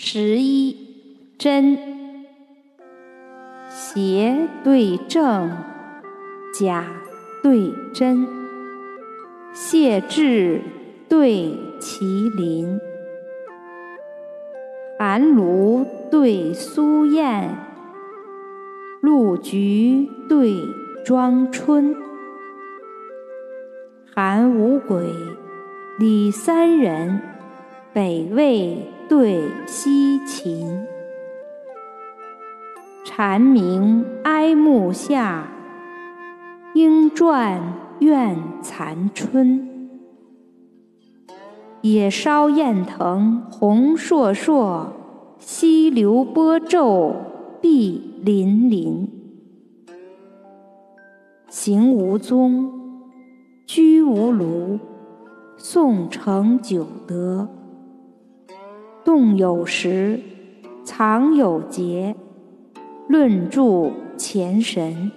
十一真，邪对正，假对真，谢志对麒麟，寒炉对苏燕，露菊对庄春，韩五鬼，李三人，北魏。对西秦，蝉鸣哀木下，莺啭怨残春。野烧雁腾红烁烁，溪流波皱碧粼粼。行无踪，居无庐，宋承九德。动有时，藏有节，论著前神。